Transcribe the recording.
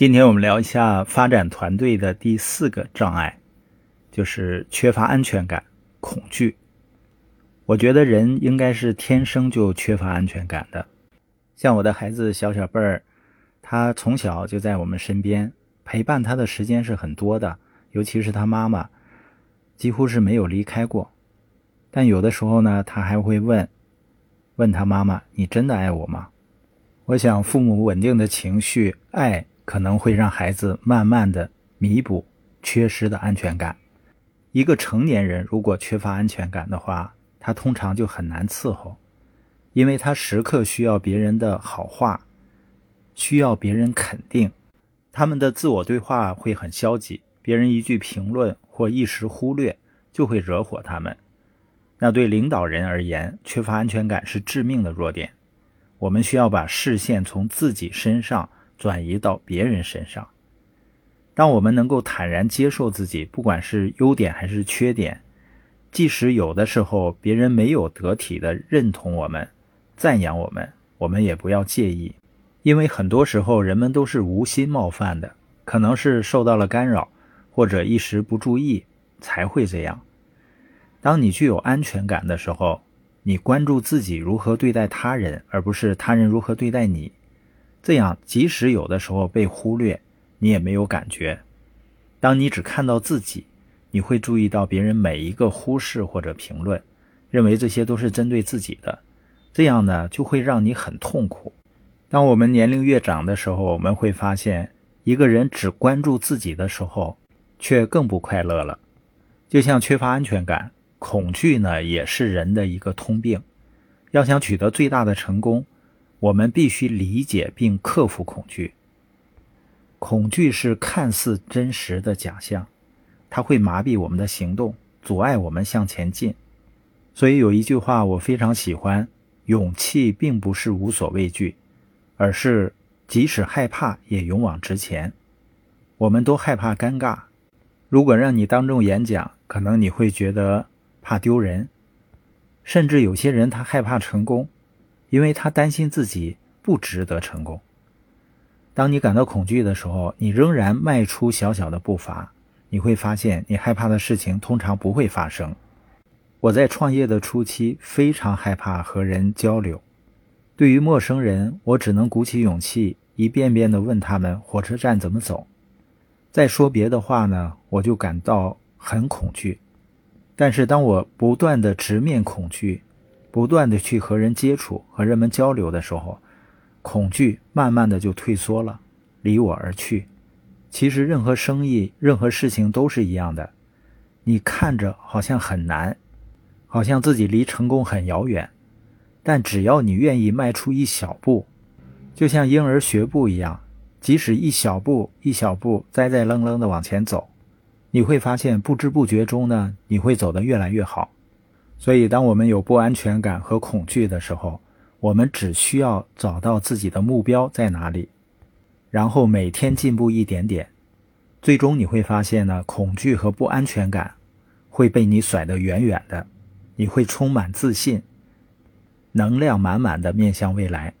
今天我们聊一下发展团队的第四个障碍，就是缺乏安全感、恐惧。我觉得人应该是天生就缺乏安全感的。像我的孩子小小贝儿，他从小就在我们身边，陪伴他的时间是很多的，尤其是他妈妈，几乎是没有离开过。但有的时候呢，他还会问，问他妈妈：“你真的爱我吗？”我想，父母稳定的情绪、爱。可能会让孩子慢慢的弥补缺失的安全感。一个成年人如果缺乏安全感的话，他通常就很难伺候，因为他时刻需要别人的好话，需要别人肯定，他们的自我对话会很消极，别人一句评论或一时忽略就会惹火他们。那对领导人而言，缺乏安全感是致命的弱点。我们需要把视线从自己身上。转移到别人身上。当我们能够坦然接受自己，不管是优点还是缺点，即使有的时候别人没有得体的认同我们、赞扬我们，我们也不要介意，因为很多时候人们都是无心冒犯的，可能是受到了干扰，或者一时不注意才会这样。当你具有安全感的时候，你关注自己如何对待他人，而不是他人如何对待你。这样，即使有的时候被忽略，你也没有感觉。当你只看到自己，你会注意到别人每一个忽视或者评论，认为这些都是针对自己的。这样呢，就会让你很痛苦。当我们年龄越长的时候，我们会发现，一个人只关注自己的时候，却更不快乐了。就像缺乏安全感、恐惧呢，也是人的一个通病。要想取得最大的成功。我们必须理解并克服恐惧。恐惧是看似真实的假象，它会麻痹我们的行动，阻碍我们向前进。所以有一句话我非常喜欢：勇气并不是无所畏惧，而是即使害怕也勇往直前。我们都害怕尴尬，如果让你当众演讲，可能你会觉得怕丢人，甚至有些人他害怕成功。因为他担心自己不值得成功。当你感到恐惧的时候，你仍然迈出小小的步伐，你会发现你害怕的事情通常不会发生。我在创业的初期非常害怕和人交流，对于陌生人，我只能鼓起勇气，一遍遍地问他们火车站怎么走。再说别的话呢，我就感到很恐惧。但是当我不断地直面恐惧，不断的去和人接触、和人们交流的时候，恐惧慢慢的就退缩了，离我而去。其实任何生意、任何事情都是一样的，你看着好像很难，好像自己离成功很遥远，但只要你愿意迈出一小步，就像婴儿学步一样，即使一小步一小步栽栽愣愣的往前走，你会发现不知不觉中呢，你会走得越来越好。所以，当我们有不安全感和恐惧的时候，我们只需要找到自己的目标在哪里，然后每天进步一点点，最终你会发现呢，恐惧和不安全感会被你甩得远远的，你会充满自信，能量满满的面向未来。